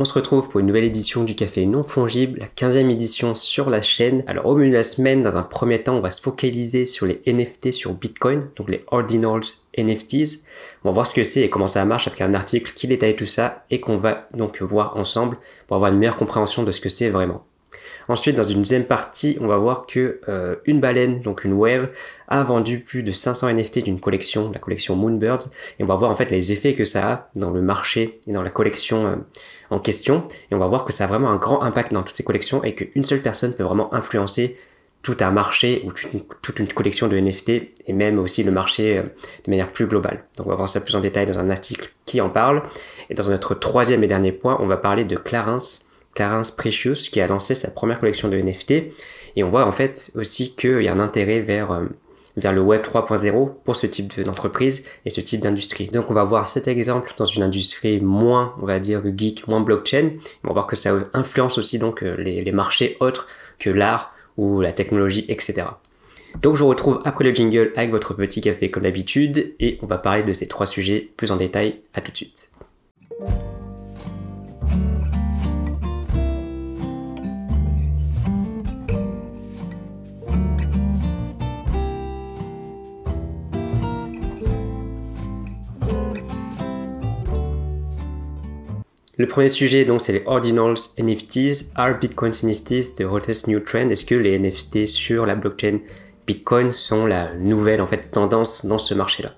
On se retrouve pour une nouvelle édition du Café Non Fongible, la 15e édition sur la chaîne. Alors au menu de la semaine, dans un premier temps, on va se focaliser sur les NFT sur Bitcoin, donc les Ordinals NFTs. On va voir ce que c'est et comment ça marche avec un article qui détaille tout ça et qu'on va donc voir ensemble pour avoir une meilleure compréhension de ce que c'est vraiment. Ensuite, dans une deuxième partie, on va voir que euh, une baleine, donc une whale, a vendu plus de 500 NFT d'une collection, la collection Moonbirds, et on va voir en fait les effets que ça a dans le marché et dans la collection euh, en question, et on va voir que ça a vraiment un grand impact dans toutes ces collections et qu'une seule personne peut vraiment influencer tout un marché ou toute une collection de NFT et même aussi le marché euh, de manière plus globale. Donc on va voir ça plus en détail dans un article qui en parle. Et dans notre troisième et dernier point, on va parler de Clarence, Clarence Precious qui a lancé sa première collection de NFT. Et on voit en fait aussi qu'il y a un intérêt vers, euh, vers le Web 3.0 pour ce type d'entreprise et ce type d'industrie. Donc on va voir cet exemple dans une industrie moins, on va dire, geek, moins blockchain. On va voir que ça influence aussi donc euh, les, les marchés autres que l'art ou la technologie, etc. Donc je vous retrouve après le jingle avec votre petit café comme d'habitude et on va parler de ces trois sujets plus en détail. À tout de suite. Le premier sujet, donc, c'est les Ordinals NFTs. Are Bitcoin NFTs the hottest new trend? Est-ce que les NFT sur la blockchain Bitcoin sont la nouvelle, en fait, tendance dans ce marché-là?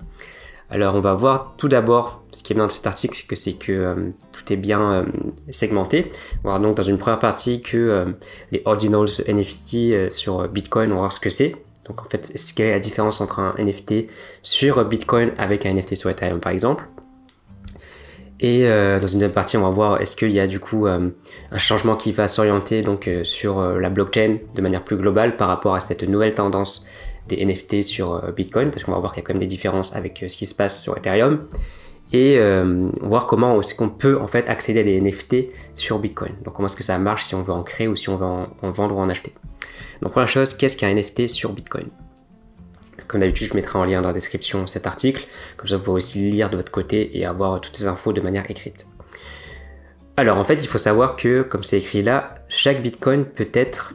Alors, on va voir tout d'abord, ce qui est bien dans cet article, c'est que c'est que euh, tout est bien euh, segmenté. On va voir donc dans une première partie que euh, les Ordinals NFT sur Bitcoin, on va voir ce que c'est. Donc en fait, ce qu'est la différence entre un NFT sur Bitcoin avec un NFT sur Ethereum par exemple. Et euh, dans une deuxième partie, on va voir est-ce qu'il y a du coup euh, un changement qui va s'orienter donc euh, sur la blockchain de manière plus globale par rapport à cette nouvelle tendance des NFT sur Bitcoin, parce qu'on va voir qu'il y a quand même des différences avec ce qui se passe sur Ethereum, et voir comment est-ce qu'on peut en fait accéder à des NFT sur Bitcoin. Donc comment est-ce que ça marche si on veut en créer ou si on veut en vendre ou en acheter. Donc première chose, qu'est-ce qu'un NFT sur Bitcoin? Comme d'habitude, je mettrai en lien dans la description cet article, comme ça vous pourrez aussi lire de votre côté et avoir toutes ces infos de manière écrite. Alors en fait, il faut savoir que, comme c'est écrit là, chaque Bitcoin peut être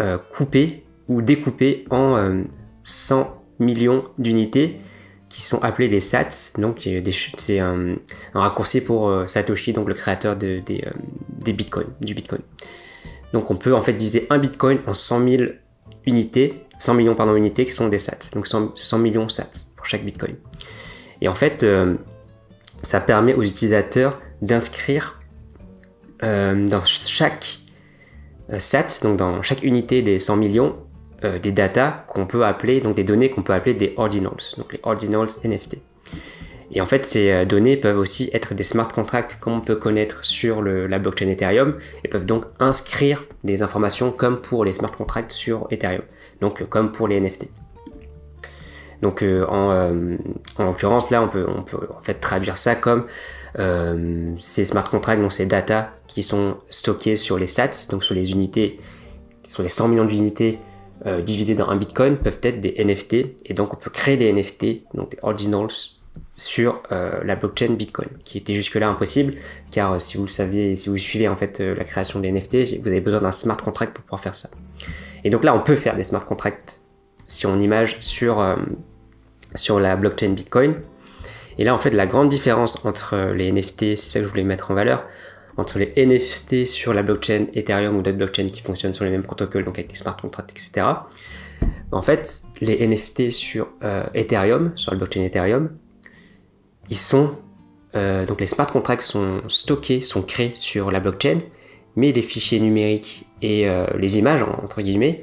euh, coupé ou découpé en 100 euh, millions d'unités qui sont appelées des sats. Donc c'est un, raccourci pour euh, Satoshi, donc le créateur des, des bitcoins, du bitcoin. Donc on peut en fait diviser un bitcoin en 100 000 unités 100 millions pardon, unités qui sont des sats, donc 100, millions sats pour chaque bitcoin. Et en fait, euh, ça permet aux utilisateurs d'inscrire euh, dans chaque euh, sat, donc dans chaque unité des 100 millions, des data qu'on peut appeler, donc des données qu'on peut appeler des ordinals, donc les ordinals NFT. Et en fait, ces données peuvent aussi être des smart contracts comme on peut connaître sur la blockchain Ethereum et peuvent donc inscrire des informations comme pour les smart contracts sur Ethereum donc comme pour les NFT. Donc euh, euh, en, l'occurrence là on peut, on peut en fait traduire ça comme euh, ces smart contracts, donc ces data qui sont stockés sur les sats, donc sur les unités, sur les 100 millions d'unités divisées dans un bitcoin, peuvent être des NFT et donc on peut créer des NFT, donc des ordinals sur la blockchain Bitcoin, qui était jusque-là impossible, car si vous le savez, si vous suivez en fait la création des NFT, vous avez besoin d'un smart contract pour pouvoir faire ça. Et donc là, on peut faire des smart contracts si on image sur, euh, sur la blockchain Bitcoin. Et là, en fait, la grande différence entre les NFT, c'est ça que je voulais mettre en valeur, entre les NFT sur la blockchain Ethereum ou d'autres blockchains qui fonctionnent sur les mêmes protocoles, donc avec des smart contracts, etc. En fait, les NFT sur euh, Ethereum, sur la blockchain Ethereum, ils sont euh, donc les smart contracts sont stockés, sont créés sur la blockchain, mais les fichiers numériques et euh, les images, entre guillemets,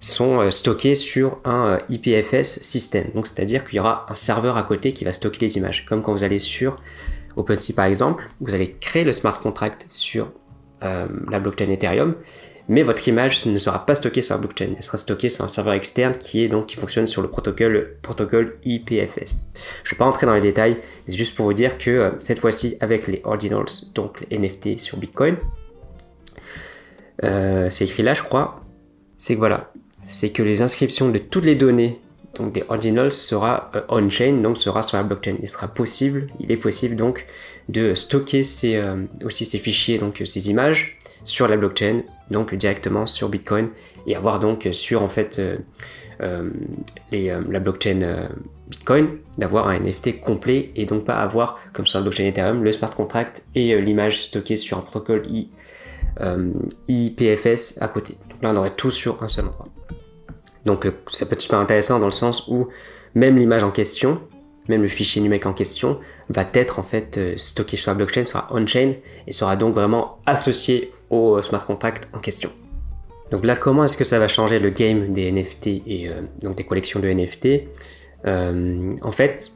sont euh, stockés sur un euh, IPFS système. Donc, c'est-à-dire qu'il y aura un serveur à côté qui va stocker les images. Comme quand vous allez sur OpenSea par exemple, vous allez créer le smart contract sur la blockchain Ethereum, mais votre image ne sera pas stockée sur la blockchain, elle sera stockée sur un serveur externe qui est donc qui fonctionne sur le protocole, IPFS. Je ne vais pas entrer dans les détails, mais c'est juste pour vous dire que cette fois-ci avec les ordinals, donc les NFT sur Bitcoin, c'est écrit là, je crois, c'est que voilà, c'est que les inscriptions de toutes les données donc des ordinals sera on-chain, donc sera sur la blockchain. Il sera possible, il est possible donc de stocker ces, aussi ces fichiers, donc ces images sur la blockchain, donc directement sur Bitcoin et avoir donc sur en fait la blockchain Bitcoin d'avoir un NFT complet et donc pas avoir, comme sur la blockchain Ethereum, le smart contract et euh, l'image stockée sur un protocole I, euh, IPFS à côté. Donc là, on aurait tout sur un seul endroit. Donc euh, ça peut être super intéressant dans le sens où même l'image en question, même le fichier numérique en question, va être en fait stocké sur la blockchain, sera on-chain et sera donc vraiment associé au smart contract en question. Donc là, comment est-ce que ça va changer le game des NFT et donc des collections de NFT euh, en fait,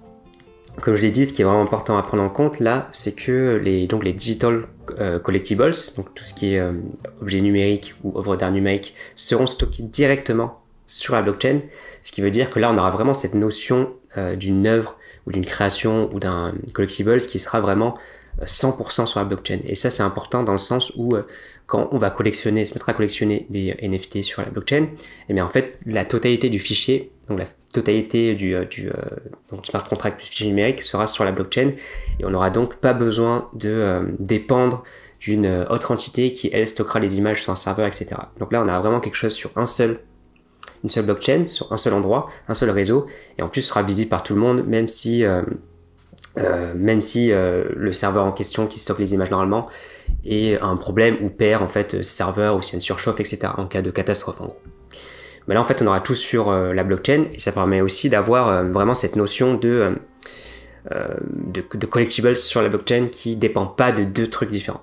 comme je l'ai dit, ce qui est vraiment important à prendre en compte là, c'est que les, donc les digital euh, collectibles, donc tout ce qui est euh, objet numérique ou œuvre d'art numérique, seront stockés directement sur la blockchain, ce qui veut dire que là on aura vraiment cette notion d'une œuvre ou d'une création ou d'un collectible qui sera vraiment 100% sur la blockchain. Et ça, c'est important dans le sens où, euh, quand on va collectionner, se mettre à collectionner des NFT sur la blockchain, et eh bien en fait, la totalité du fichier, donc la totalité du, euh, du, euh, smart contract plus fichier numérique sera sur la blockchain, et on n'aura donc pas besoin de dépendre d'une autre entité qui, elle, stockera les images sur un serveur, etc. Donc là, on a vraiment quelque chose sur un seul une seule blockchain, sur un seul endroit, un seul réseau, et en plus sera visible par tout le monde, même si euh, même si euh, le serveur en question qui stocke les images normalement est un problème ou perd en fait serveur ou s'il y a une surchauffe, etc. en cas de catastrophe en gros. Là en fait on aura tout sur euh, la blockchain et ça permet aussi d'avoir vraiment cette notion de, de, de, collectibles sur la blockchain qui dépend pas de deux trucs différents.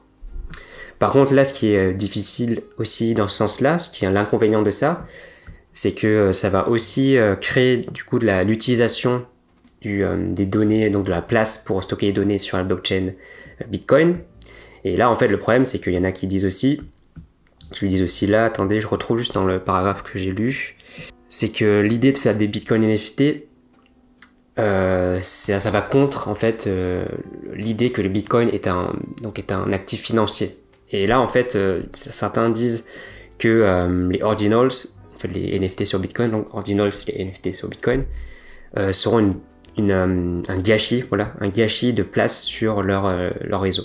Par contre là ce qui est difficile aussi dans ce sens-là, ce qui est l'inconvénient de ça, c'est que ça va aussi créer du coup de l'utilisation euh, des données, donc de la place pour stocker les données sur la blockchain euh, Bitcoin. Et là, en fait, le problème, c'est qu'il y en a qui disent aussi, qui disent aussi là, attendez, je retrouve juste dans le paragraphe que j'ai lu, c'est que l'idée de faire des Bitcoin NFT, euh, ça, va contre en fait l'idée que le Bitcoin est un donc est un actif financier. Et là, en fait, certains disent que les ordinals, en fait les NFT sur Bitcoin, donc ordinals, les NFT sur Bitcoin, seront une euh, un gâchis, voilà, un de place sur leur, euh, leur réseau.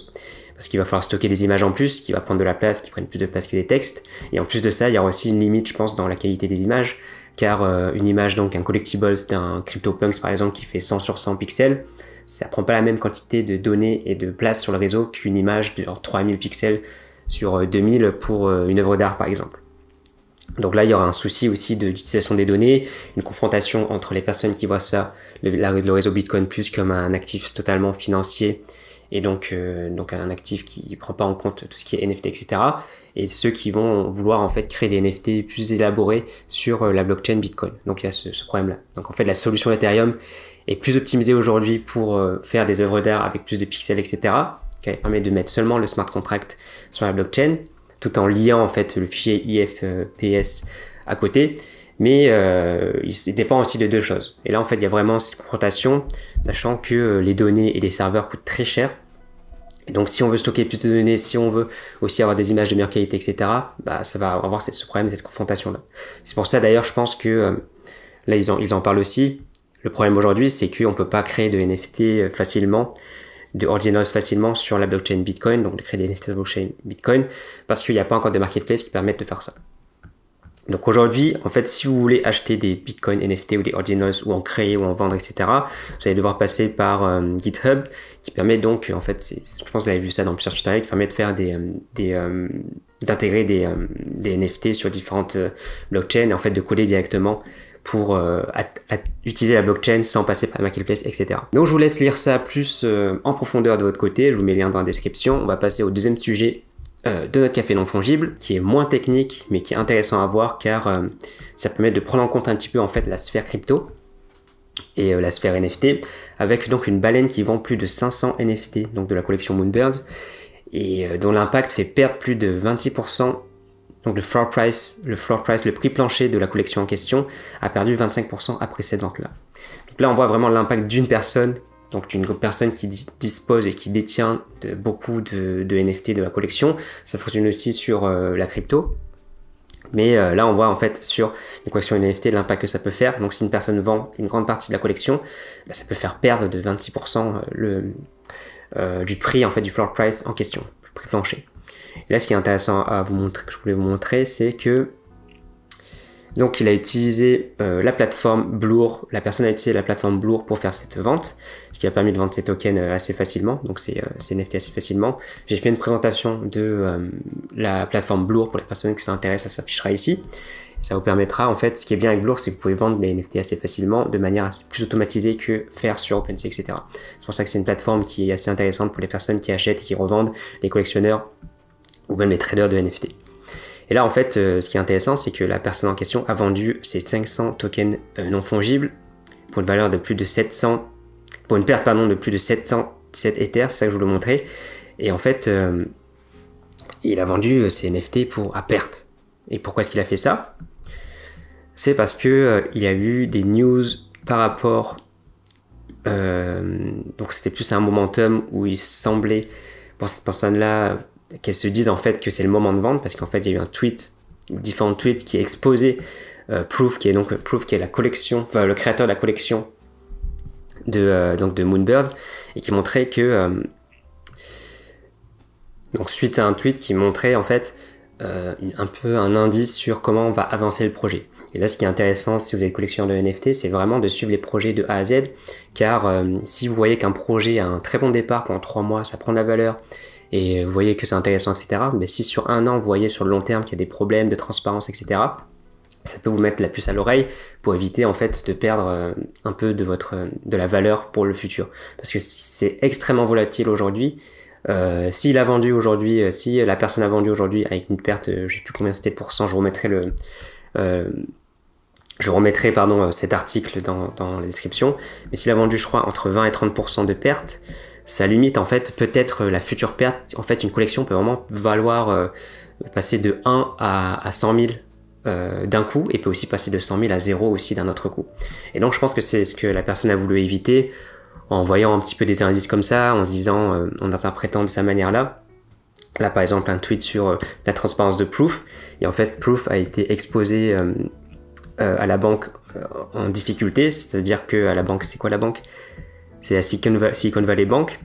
Parce qu'il va falloir stocker des images en plus, qui va prendre de la place, qui prennent plus de place que des textes. Et en plus de ça, il y aura aussi une limite, je pense, dans la qualité des images, car euh, une image, donc un collectibles d'un CryptoPunks par exemple, qui fait 100 sur 100 pixels, ça prend pas la même quantité de données et de place sur le réseau qu'une image de 3000 pixels sur 2000 pour une œuvre d'art par exemple. Donc là, il y aura un souci aussi d'utilisation des données, une confrontation entre les personnes qui voient ça, le, réseau Bitcoin Plus comme un actif totalement financier et donc, euh, donc un actif qui prend pas en compte tout ce qui est NFT, etc. Et ceux qui vont vouloir en fait créer des NFT plus élaborés sur euh, la blockchain Bitcoin. Donc il y a ce, problème-là. Donc en fait, la solution Ethereum est plus optimisée aujourd'hui pour euh, faire des œuvres d'art avec plus de pixels, etc. qui permet de mettre seulement le smart contract sur la blockchain tout en liant en fait le fichier IFPS à côté. Mais euh, il dépend aussi de deux choses. Et là, en fait, il y a vraiment cette confrontation, sachant que euh, les données et les serveurs coûtent très cher. Et donc, si on veut stocker plus de données, si on veut aussi avoir des images de meilleure qualité, etc., bah, ça va avoir ce problème, cette confrontation-là. C'est pour ça, d'ailleurs, je pense que euh, là, ils en, ils en parlent aussi. Le problème aujourd'hui, c'est qu'on ne peut pas créer de NFT facilement de ordinals facilement sur la blockchain Bitcoin, donc de créer des NFT blockchain Bitcoin, parce qu'il n'y a pas encore de marketplace qui permettent de faire ça. Donc aujourd'hui, en fait, si vous voulez acheter des Bitcoin NFT ou des ordinals ou en créer ou en vendre, etc., vous allez devoir passer par euh, GitHub, qui permet donc, en fait, je pense que vous avez vu ça dans plusieurs tutoriels, qui permet de faire des, euh, euh, d'intégrer des, NFT sur différentes blockchains et en fait de coller directement pour utiliser la blockchain sans passer par le marketplace, etc. Donc je vous laisse lire ça plus en profondeur de votre côté, je vous mets le lien dans la description. On va passer au deuxième sujet euh, de notre café non fongible, qui est moins technique, mais qui est intéressant à voir car ça permet de prendre en compte un petit peu en fait la sphère crypto et la sphère NFT, avec donc une baleine qui vend plus de 500 NFT, donc de la collection Moonbirds, et dont l'impact fait perdre plus de 26% donc le floor price, le floor price, le prix plancher de la collection en question a perdu 25% après cette vente-là. Donc là, on voit vraiment l'impact d'une personne, donc d'une personne qui dispose et qui détient beaucoup de, NFT de la collection. Ça fonctionne aussi sur euh, la crypto. Mais euh, là, on voit en fait sur une collection NFT l'impact que ça peut faire. Donc, si une personne vend une grande partie de la collection, bah, ça peut faire perdre de 26% le, du prix en fait du floor price en question, le prix plancher. Et là, ce qui est intéressant à vous montrer, que je voulais vous montrer, c'est que donc il a utilisé euh, la plateforme Blur, la personne a utilisé la plateforme Blur pour faire cette vente, ce qui a permis de vendre ses tokens euh, assez facilement, donc c'est euh, NFT assez facilement. J'ai fait une présentation de la plateforme Blur pour les personnes qui s'intéressent, ça s'affichera ici. Ça vous permettra, en fait, ce qui est bien avec Blur, c'est que vous pouvez vendre les NFT assez facilement, de manière plus automatisée que faire sur OpenSea, etc. C'est pour ça que c'est une plateforme qui est assez intéressante pour les personnes qui achètent et qui revendent, les collectionneurs ou même les traders de NFT. Et là, en fait, euh, ce qui est intéressant, c'est que la personne en question a vendu ses 500 tokens euh, non fongibles pour une valeur de plus de 700, pour une perte pardon de plus de 707 Ethers, c'est ça que je vous le montrer. Et en fait, euh, il a vendu ses NFT pour à perte. Et pourquoi est-ce qu'il a fait ça? C'est parce que il y a eu des news par rapport. donc c'était plus un momentum où il semblait pour cette personne-là qu'elles se disent en fait que c'est le moment de vendre parce qu'en fait il y a eu un tweet, différents tweets qui exposaient euh, Proof, qui est donc Proof, qui est la collection, enfin le créateur de la collection de euh, donc de Moonbirds et qui montrait que euh, donc suite à un tweet qui montrait en fait un peu un indice sur comment on va avancer le projet. Et là, ce qui est intéressant, si vous êtes collectionneur de NFT, c'est vraiment de suivre les projets de A à Z, car si vous voyez qu'un projet a un très bon départ pendant trois mois, ça prend de la valeur, et vous voyez que c'est intéressant, etc. Mais si sur un an, vous voyez sur le long terme qu'il y a des problèmes de transparence, etc., ça peut vous mettre la puce à l'oreille pour éviter en fait de perdre euh, un peu de votre de la valeur pour le futur. Parce que c'est extrêmement volatile aujourd'hui. Euh, s'il a vendu aujourd'hui, euh, si la personne a vendu aujourd'hui avec une perte, je sais plus combien c'était de pourcents, je remettrai le, je remettrai pardon cet article dans, dans la description. Mais s'il a vendu, je crois, entre 20 et 30% de perte, ça limite en fait peut-être la future perte. En fait, une collection peut vraiment valoir euh, passer de 1 à, à 100 000 euh, d'un coup et peut aussi passer de 100 000 à 0 aussi d'un autre coup. Et donc je pense que c'est ce que la personne a voulu éviter en voyant un petit peu des indices comme ça, en se disant, euh, en interprétant de sa manière-là. Là par exemple un tweet sur la transparence de Proof et en fait Proof a été exposé à la banque en difficulté, c'est-à-dire que à la banque, c'est quoi la banque? C'est la Silicon Valley Bank.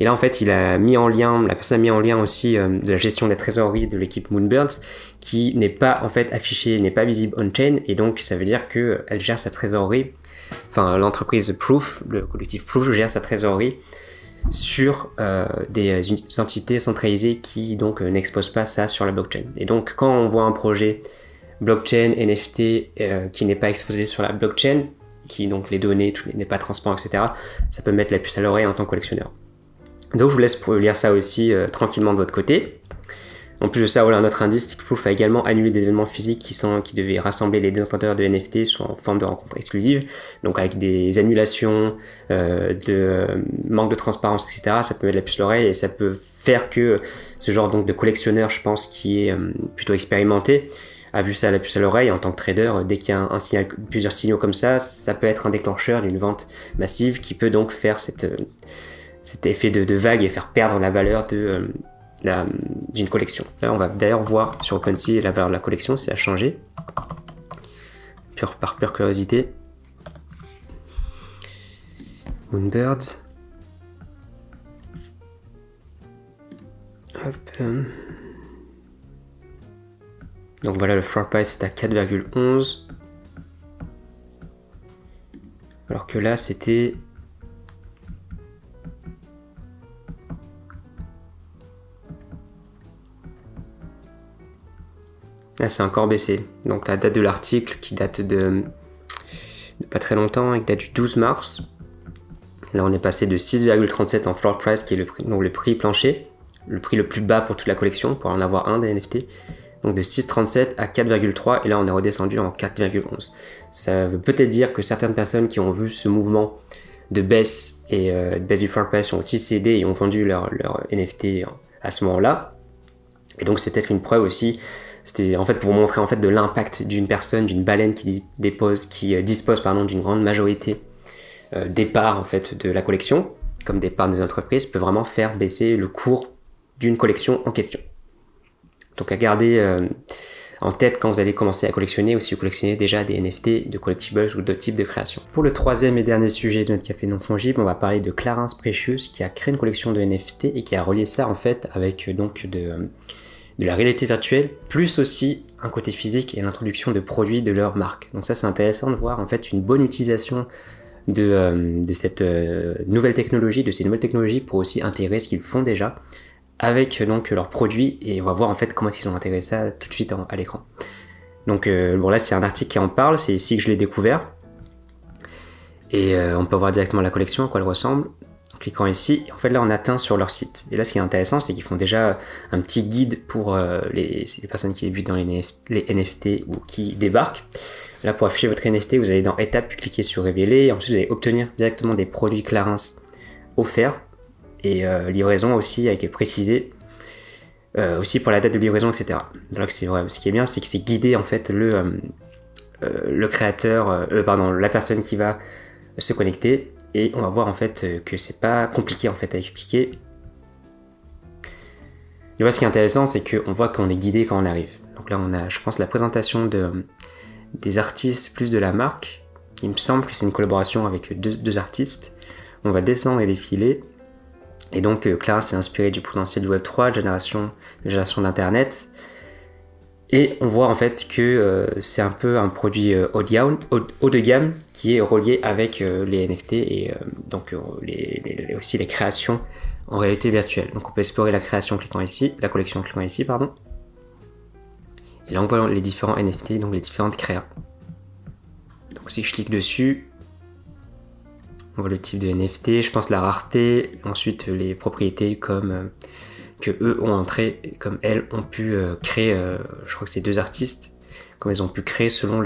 Et là, en fait, il a mis en lien, la personne a mis en lien aussi euh, de la gestion des trésoreries de l'équipe Moonbirds, qui n'est pas en fait affichée, n'est pas visible on-chain, et donc ça veut dire que elle gère sa trésorerie, enfin l'entreprise Proof, le collectif Proof gère sa trésorerie sur euh, des entités centralisées qui donc euh, n'exposent pas ça sur la blockchain. Et donc quand on voit un projet blockchain NFT qui n'est pas exposé sur la blockchain, qui donc les données, tout n'est pas transparent, etc. Ça peut mettre la puce à l'oreille en tant que collectionneur. Donc je vous laisse lire ça aussi euh, tranquillement de votre côté. En plus de ça, voilà, notre indice, Proof a également annulé des événements physiques qui, devaient rassembler les détenteurs de NFT sous en forme de rencontres exclusives, donc avec des annulations, euh, de euh, manque de transparence, etc. Ça peut mettre la puce à l'oreille et ça peut faire que ce genre de collectionneur, je pense, qui est plutôt expérimenté, a vu ça la puce à l'oreille en tant que trader, dès qu'il y a plusieurs signaux comme ça, ça peut être un déclencheur d'une vente massive qui peut donc faire euh, cet effet de, vague et faire perdre la valeur euh, d'une collection. Là, on va d'ailleurs voir sur OpenSea la valeur de la collection, si ça a changé. Pure, par pure curiosité. Moonbirds. Hop. Donc voilà, le floor price est à 4,11. Alors que là, c'était... Là, c'est encore baissé. Donc la date de l'article qui date de... pas très longtemps qui date du 12 mars. Là, on est passé de 6,37 en floor price, qui est le prix, donc le prix plancher, le prix le plus bas pour toute la collection, pour en avoir un des NFT, donc de 6,37 à 4,3 et là on est redescendu en 4,11. Ça veut peut-être dire que certaines personnes qui ont vu ce mouvement de baisse et euh, de baisse du floor ont aussi cédé et ont vendu leur, NFT à ce moment-là. Et donc c'est peut-être une preuve aussi. C'était en fait pour montrer en fait de l'impact d'une personne, d'une baleine qui dépose, qui euh, dispose d'une grande majorité euh, des parts en fait de la collection, comme des parts des entreprises, peut vraiment faire baisser le cours d'une collection en question. Donc à garder, euh, en tête quand vous allez commencer à collectionner ou si vous collectionnez déjà des NFT, de collectibles ou d'autres types de créations. Pour le troisième et dernier sujet de notre café non fongible, on va parler de Clarence Precious qui a créé une collection de NFT et qui a relié ça en fait avec donc de, de la réalité virtuelle, plus aussi un côté physique et l'introduction de produits de leur marque. Donc ça c'est intéressant de voir en fait une bonne utilisation de, euh, cette euh, nouvelle technologie, de ces nouvelles technologies pour aussi intégrer ce qu'ils font déjà avec donc leurs produits et on va voir en fait comment ils ont intégré ça tout de suite à l'écran. Donc euh, bon là c'est un article qui en parle, c'est ici que je l'ai découvert. Et on peut voir directement la collection, à quoi elle ressemble. En cliquant ici, en fait là on atteint sur leur site. Et là ce qui est intéressant c'est qu'ils font déjà un petit guide pour les, personnes qui débutent dans les, les NFT ou qui débarquent. Là, pour afficher votre NFT, vous allez dans Étape, puis cliquer sur Révéler. Et ensuite, vous allez obtenir directement des produits Clarins offerts. Et euh, livraison aussi, avec précisé. Euh, aussi pour la date de livraison, etc. Donc, c'est vrai. Ce qui est bien, c'est que c'est guidé en fait le, euh, le créateur, pardon, la personne qui va se connecter. Et on va voir en fait que c'est pas compliqué en fait à expliquer. Et voilà, ce qui est intéressant, c'est qu'on voit qu'on est guidé quand on arrive. Donc là, on a, je pense, la présentation de, des artistes plus de la marque. Il me semble que c'est une collaboration avec deux, artistes. On va descendre et défiler. Et donc euh, Clara s'est inspirée du potentiel du Web3, génération, génération d'Internet. Et on voit en fait que euh, c'est un peu un produit euh, haut, de gamme, qui est relié avec les NFT et donc aussi les créations en réalité virtuelle. Donc on peut explorer la création en cliquant ici, la collection en cliquant ici, pardon. Et là, on voit les différents NFT, donc les différentes créas. Donc si je clique dessus, on voit le type de NFT, je pense la rareté, ensuite les propriétés comme euh, que eux ont entré, comme elles ont pu euh, créer, euh, je crois que c'est deux artistes, comme elles ont pu créer selon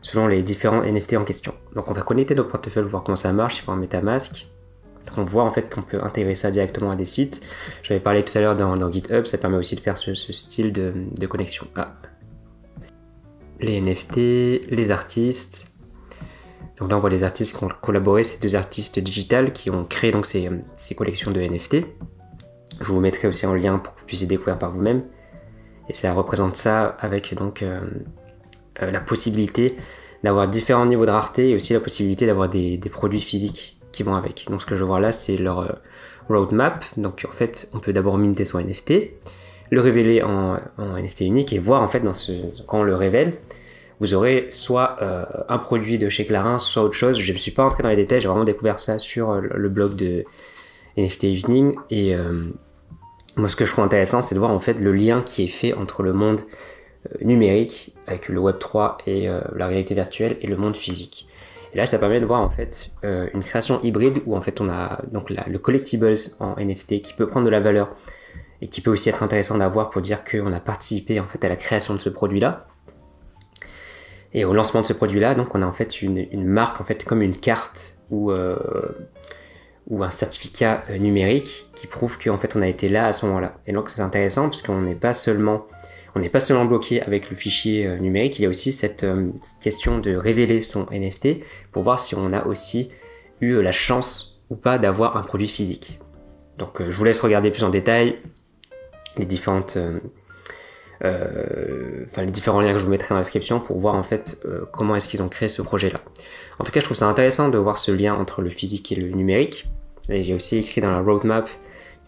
selon les différents NFT en question. Donc on va connecter notre portefeuille pour voir comment ça marche, il faut un MetaMask on voit en fait qu'on peut intégrer ça directement à des sites. J'avais parlé tout à l'heure dans, GitHub, ça permet aussi de faire ce, style de, connexion. Ah. Les NFT, les artistes. Donc là on voit les artistes qui ont collaboré, ces deux artistes digitales qui ont créé donc ces, collections de NFT. Je vous mettrai aussi en lien pour que vous puissiez découvrir par vous-même. Et ça représente ça avec donc euh, euh, la possibilité d'avoir différents niveaux de rareté et aussi la possibilité d'avoir des produits physiques vont avec. Donc ce que je vois là, c'est leur euh, roadmap. Donc en fait, on peut d'abord minter son NFT, le révéler en, NFT unique et voir en fait dans ce, quand on le révèle, vous aurez soit euh, un produit de chez Clarins, soit autre chose. Je ne suis pas entré dans les détails, j'ai vraiment découvert ça sur euh, le blog de NFT Evening. Et moi, ce que je trouve intéressant, c'est de voir en fait le lien qui est fait entre le monde numérique avec le Web 3 et la réalité virtuelle et le monde physique. Et là, ça permet de voir en fait euh, une création hybride où en fait on a donc le collectibles en NFT qui peut prendre de la valeur et qui peut aussi être intéressant d'avoir pour dire qu'on a participé en fait à la création de ce produit-là. Et au lancement de ce produit-là, donc on a en fait une, marque en fait comme une carte ou euh, ou un certificat euh, numérique qui prouve qu'en fait on a été là à ce moment-là. Et donc c'est intéressant parce qu'on n'est pas seulement on n'est pas seulement bloqué avec le fichier euh, numérique, il y a aussi cette, question de révéler son NFT pour voir si on a aussi eu la chance ou pas d'avoir un produit physique. Donc je vous laisse regarder plus en détail les différentes enfin les différents liens que je vous mettrai dans la description pour voir en fait comment est-ce qu'ils ont créé ce projet là. En tout cas, je trouve ça intéressant de voir ce lien entre le physique et le numérique. J'ai aussi écrit dans la roadmap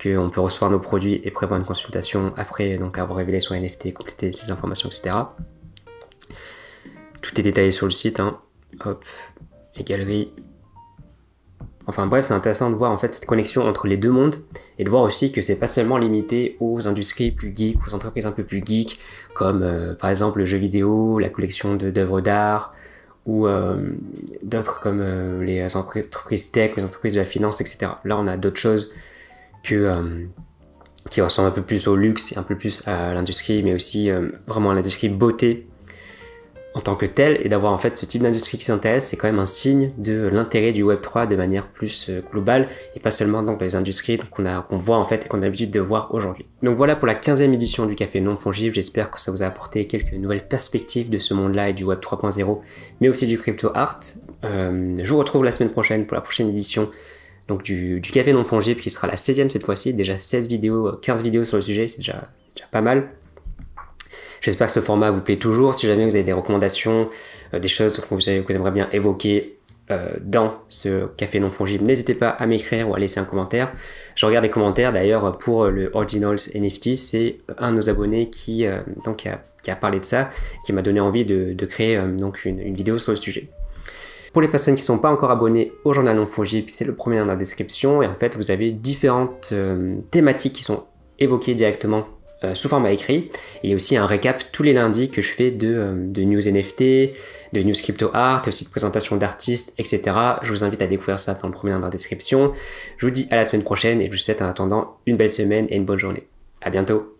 qu'on peut recevoir nos produits et prévoir une consultation après donc avoir révélé son NFT, compléter ses informations, etc. Tout est détaillé sur le site, hein. hop, les galeries. Enfin bref, c'est intéressant de voir en fait cette connexion entre les deux mondes et de voir aussi que c'est pas seulement limité aux industries plus geeks, aux entreprises un peu plus geeks, comme euh, par exemple le jeu vidéo, la collection d'œuvres d'art, ou euh, d'autres comme euh, les entreprises tech, les entreprises de la finance, etc. Là, on a d'autres choses qui ressemble un peu plus au luxe un peu plus à l'industrie, mais aussi vraiment à l'industrie beauté en tant que telle, et d'avoir en fait ce type d'industrie qui s'intéresse, c'est quand même un signe de l'intérêt du Web3 de manière plus euh, globale, et pas seulement dans les industries qu'on voit en fait et qu'on a l'habitude de voir aujourd'hui. Donc voilà pour la 15e édition du Café Non Fongible, j'espère que ça vous a apporté quelques nouvelles perspectives de ce monde-là et du Web 3.0, mais aussi du crypto art. je vous retrouve la semaine prochaine pour la prochaine édition donc du, café non fongible qui sera la 16e cette fois-ci, déjà 16 vidéos, 15 vidéos sur le sujet, c'est déjà, pas mal. J'espère que ce format vous plaît toujours. Si jamais vous avez des recommandations, des choses que vous, aimeriez bien évoquer, euh, dans ce café non fongible, n'hésitez pas à m'écrire ou à laisser un commentaire. Je regarde les commentaires d'ailleurs pour le Ordinals NFT, c'est un de nos abonnés qui, euh, donc, a, parlé de ça, qui m'a donné envie de, créer euh, donc une, vidéo sur le sujet. Pour les personnes qui ne sont pas encore abonnées au journal non fongible, c'est le premier dans la description et en fait vous avez différentes thématiques qui sont évoquées directement sous format écrit. Il y a aussi un récap tous les lundis que je fais de, de news NFT, de news crypto art, aussi de présentation d'artistes, etc. Je vous invite à découvrir ça dans le premier lien dans la description. Je vous dis à la semaine prochaine et je vous souhaite en attendant une belle semaine et une bonne journée. À bientôt